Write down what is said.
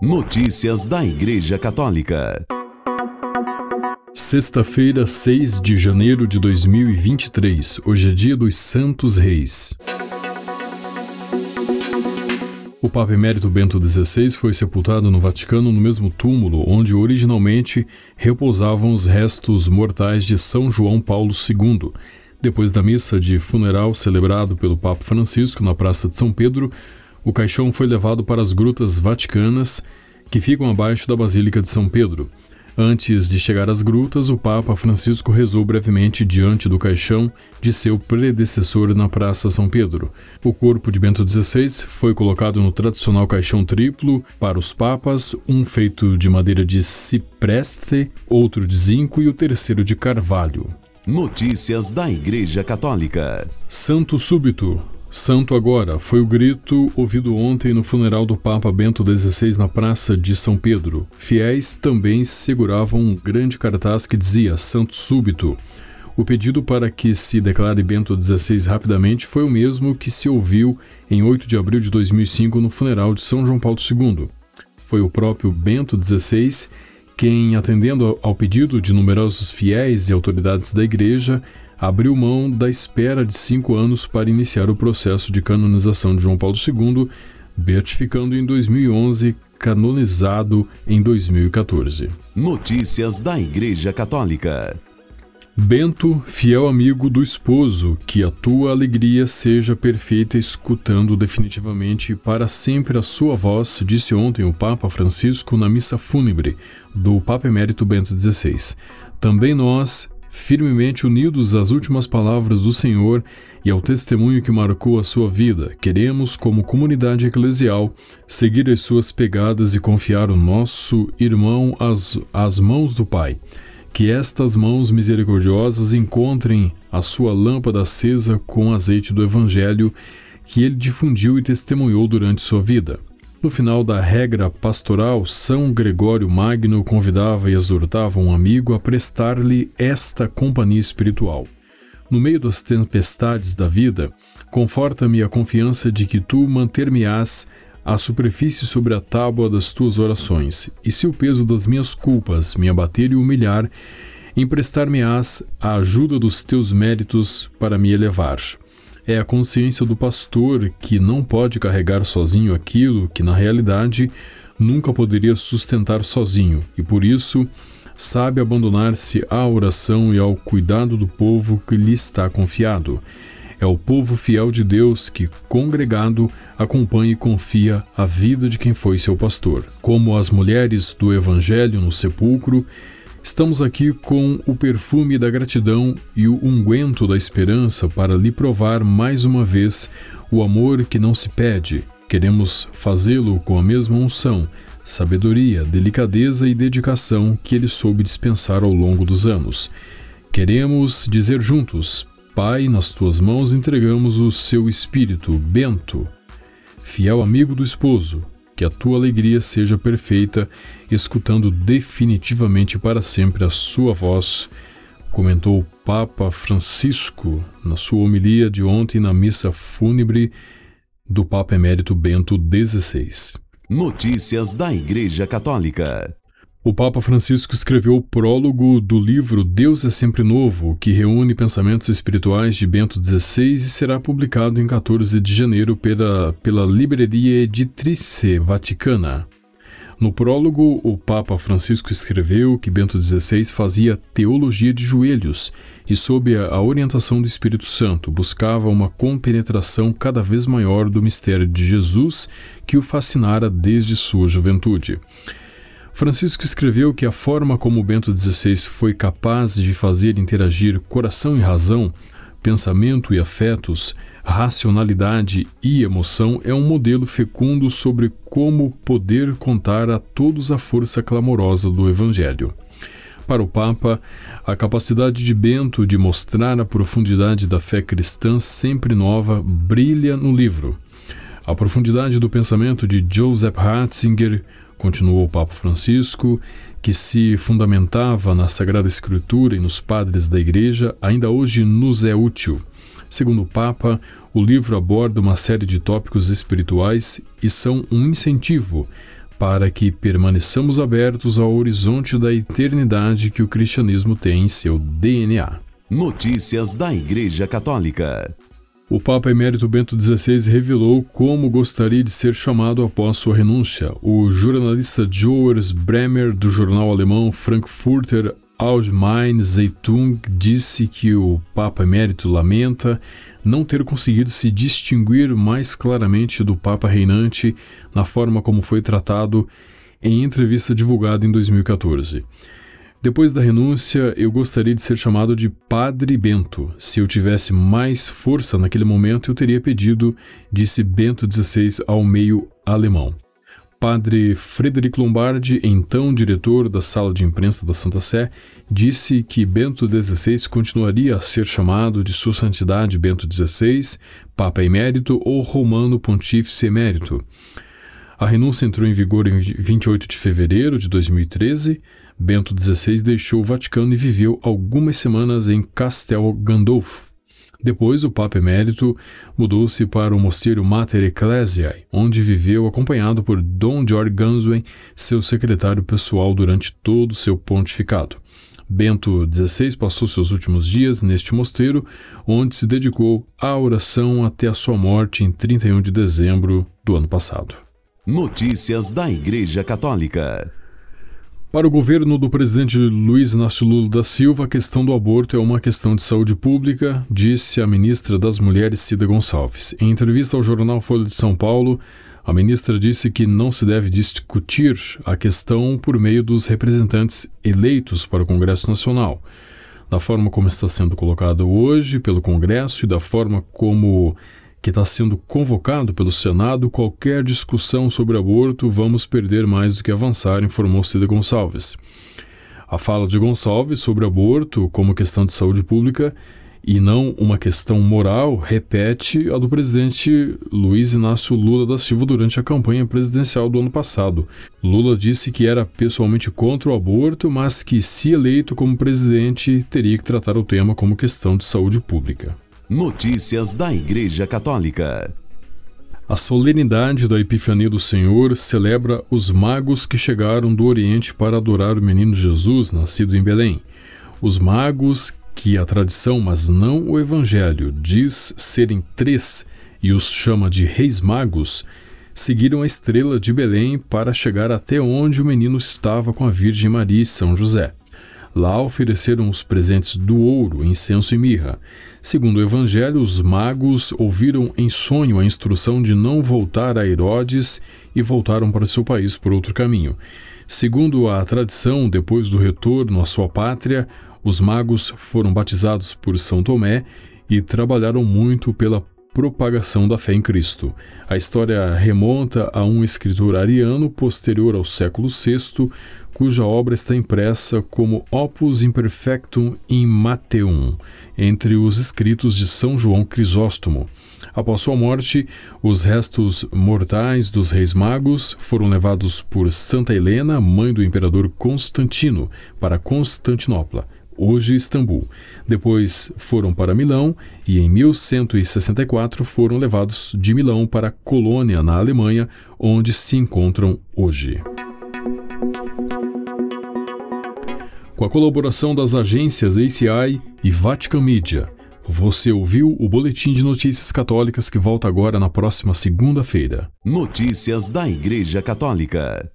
Notícias da Igreja Católica. Sexta-feira, 6 de janeiro de 2023. Hoje é dia dos Santos Reis. O Papa Emérito Bento XVI foi sepultado no Vaticano no mesmo túmulo onde originalmente repousavam os restos mortais de São João Paulo II. Depois da missa de funeral celebrado pelo Papa Francisco na Praça de São Pedro, o caixão foi levado para as grutas vaticanas, que ficam abaixo da Basílica de São Pedro. Antes de chegar às grutas, o Papa Francisco rezou brevemente diante do caixão de seu predecessor na Praça São Pedro. O corpo de Bento XVI foi colocado no tradicional caixão triplo para os papas, um feito de madeira de cipreste, outro de zinco e o terceiro de carvalho. Notícias da Igreja Católica. Santo Súbito. Santo agora foi o grito ouvido ontem no funeral do Papa Bento XVI na Praça de São Pedro. Fiéis também seguravam um grande cartaz que dizia Santo Súbito. O pedido para que se declare Bento XVI rapidamente foi o mesmo que se ouviu em 8 de abril de 2005 no funeral de São João Paulo II. Foi o próprio Bento XVI quem, atendendo ao pedido de numerosos fiéis e autoridades da Igreja, abriu mão da espera de cinco anos para iniciar o processo de canonização de João Paulo II, beatificando em 2011, canonizado em 2014. Notícias da Igreja Católica. Bento, fiel amigo do esposo, que a tua alegria seja perfeita, escutando definitivamente para sempre a sua voz, disse ontem o Papa Francisco na missa fúnebre do Papa Emérito Bento XVI. Também nós, firmemente unidos às últimas palavras do Senhor e ao testemunho que marcou a sua vida, queremos, como comunidade eclesial, seguir as suas pegadas e confiar o nosso irmão às, às mãos do Pai. Que estas mãos misericordiosas encontrem a sua lâmpada acesa com azeite do Evangelho que ele difundiu e testemunhou durante sua vida. No final da regra pastoral, São Gregório Magno convidava e exortava um amigo a prestar-lhe esta companhia espiritual. No meio das tempestades da vida, conforta-me a confiança de que tu manter-me-ás à superfície sobre a tábua das tuas orações, e se o peso das minhas culpas me abater e humilhar, emprestar-me-ás a ajuda dos teus méritos para me elevar é a consciência do pastor que não pode carregar sozinho aquilo que, na realidade, nunca poderia sustentar sozinho e, por isso, sabe abandonar-se à oração e ao cuidado do povo que lhe está confiado. É o povo fiel de Deus que, congregado, acompanha e confia a vida de quem foi seu pastor. Como as mulheres do Evangelho no sepulcro, Estamos aqui com o perfume da gratidão e o unguento da esperança para lhe provar mais uma vez o amor que não se pede. Queremos fazê-lo com a mesma unção, sabedoria, delicadeza e dedicação que ele soube dispensar ao longo dos anos. Queremos dizer juntos: Pai, nas tuas mãos entregamos o seu espírito, Bento, fiel amigo do esposo, que a tua alegria seja perfeita, escutando definitivamente para sempre a sua voz, comentou o Papa Francisco na sua homilia de ontem na missa fúnebre do Papa Emérito Bento XVI. Notícias da Igreja Católica. O Papa Francisco escreveu o prólogo do livro Deus é Sempre Novo, que reúne pensamentos espirituais de Bento XVI e será publicado em 14 de janeiro pela, pela Livraria Editrice Vaticana. No prólogo, o Papa Francisco escreveu que Bento XVI fazia teologia de joelhos e, sob a orientação do Espírito Santo, buscava uma compenetração cada vez maior do mistério de Jesus que o fascinara desde sua juventude. Francisco escreveu que a forma como Bento XVI foi capaz de fazer interagir coração e razão, pensamento e afetos, racionalidade e emoção é um modelo fecundo sobre como poder contar a todos a força clamorosa do Evangelho. Para o Papa, a capacidade de Bento de mostrar a profundidade da fé cristã sempre nova brilha no livro. A profundidade do pensamento de Joseph Ratzinger continuou o Papa Francisco, que se fundamentava na Sagrada Escritura e nos padres da Igreja, ainda hoje nos é útil. Segundo o Papa, o livro aborda uma série de tópicos espirituais e são um incentivo para que permaneçamos abertos ao horizonte da eternidade que o cristianismo tem em seu DNA. Notícias da Igreja Católica. O Papa Emérito Bento XVI revelou como gostaria de ser chamado após sua renúncia. O jornalista Joers Bremer, do jornal alemão Frankfurter Allgemeine Zeitung, disse que o Papa Emérito lamenta não ter conseguido se distinguir mais claramente do Papa reinante na forma como foi tratado em entrevista divulgada em 2014. Depois da renúncia, eu gostaria de ser chamado de Padre Bento. Se eu tivesse mais força naquele momento, eu teria pedido, disse Bento XVI ao meio alemão. Padre Frederico Lombardi, então diretor da sala de imprensa da Santa Sé, disse que Bento XVI continuaria a ser chamado de Sua Santidade Bento XVI, Papa Emérito ou Romano Pontífice Emérito. A renúncia entrou em vigor em 28 de fevereiro de 2013. Bento XVI deixou o Vaticano e viveu algumas semanas em Castel Gandolfo. Depois, o Papa Emérito mudou-se para o mosteiro Mater Ecclesiae, onde viveu acompanhado por Dom George Ganswen, seu secretário pessoal durante todo o seu pontificado. Bento XVI passou seus últimos dias neste mosteiro, onde se dedicou à oração até a sua morte em 31 de dezembro do ano passado. Notícias da Igreja Católica. Para o governo do presidente Luiz Inácio Lula da Silva, a questão do aborto é uma questão de saúde pública, disse a ministra das Mulheres Cida Gonçalves. Em entrevista ao jornal Folha de São Paulo, a ministra disse que não se deve discutir a questão por meio dos representantes eleitos para o Congresso Nacional. Da forma como está sendo colocado hoje pelo Congresso e da forma como que está sendo convocado pelo Senado, qualquer discussão sobre aborto vamos perder mais do que avançar, informou Cida Gonçalves. A fala de Gonçalves sobre aborto como questão de saúde pública e não uma questão moral repete a do presidente Luiz Inácio Lula da Silva durante a campanha presidencial do ano passado. Lula disse que era pessoalmente contra o aborto, mas que, se eleito como presidente, teria que tratar o tema como questão de saúde pública. Notícias da Igreja Católica. A solenidade da Epifania do Senhor celebra os magos que chegaram do Oriente para adorar o menino Jesus, nascido em Belém. Os magos, que a tradição, mas não o Evangelho, diz serem três e os chama de reis magos, seguiram a estrela de Belém para chegar até onde o menino estava com a Virgem Maria e São José. Lá ofereceram os presentes do ouro, incenso e mirra. Segundo o Evangelho, os magos ouviram em sonho a instrução de não voltar a Herodes e voltaram para seu país por outro caminho. Segundo a tradição, depois do retorno à sua pátria, os magos foram batizados por São Tomé e trabalharam muito pela propagação da fé em Cristo. A história remonta a um escritor ariano posterior ao século VI, cuja obra está impressa como Opus Imperfectum in Mateum, entre os escritos de São João Crisóstomo. Após sua morte, os restos mortais dos reis magos foram levados por Santa Helena, mãe do imperador Constantino, para Constantinopla, hoje Istambul. Depois foram para Milão e em 1164 foram levados de Milão para Colônia, na Alemanha, onde se encontram hoje. com a colaboração das agências ACI e Vatican Media. Você ouviu o Boletim de Notícias Católicas que volta agora na próxima segunda-feira. Notícias da Igreja Católica.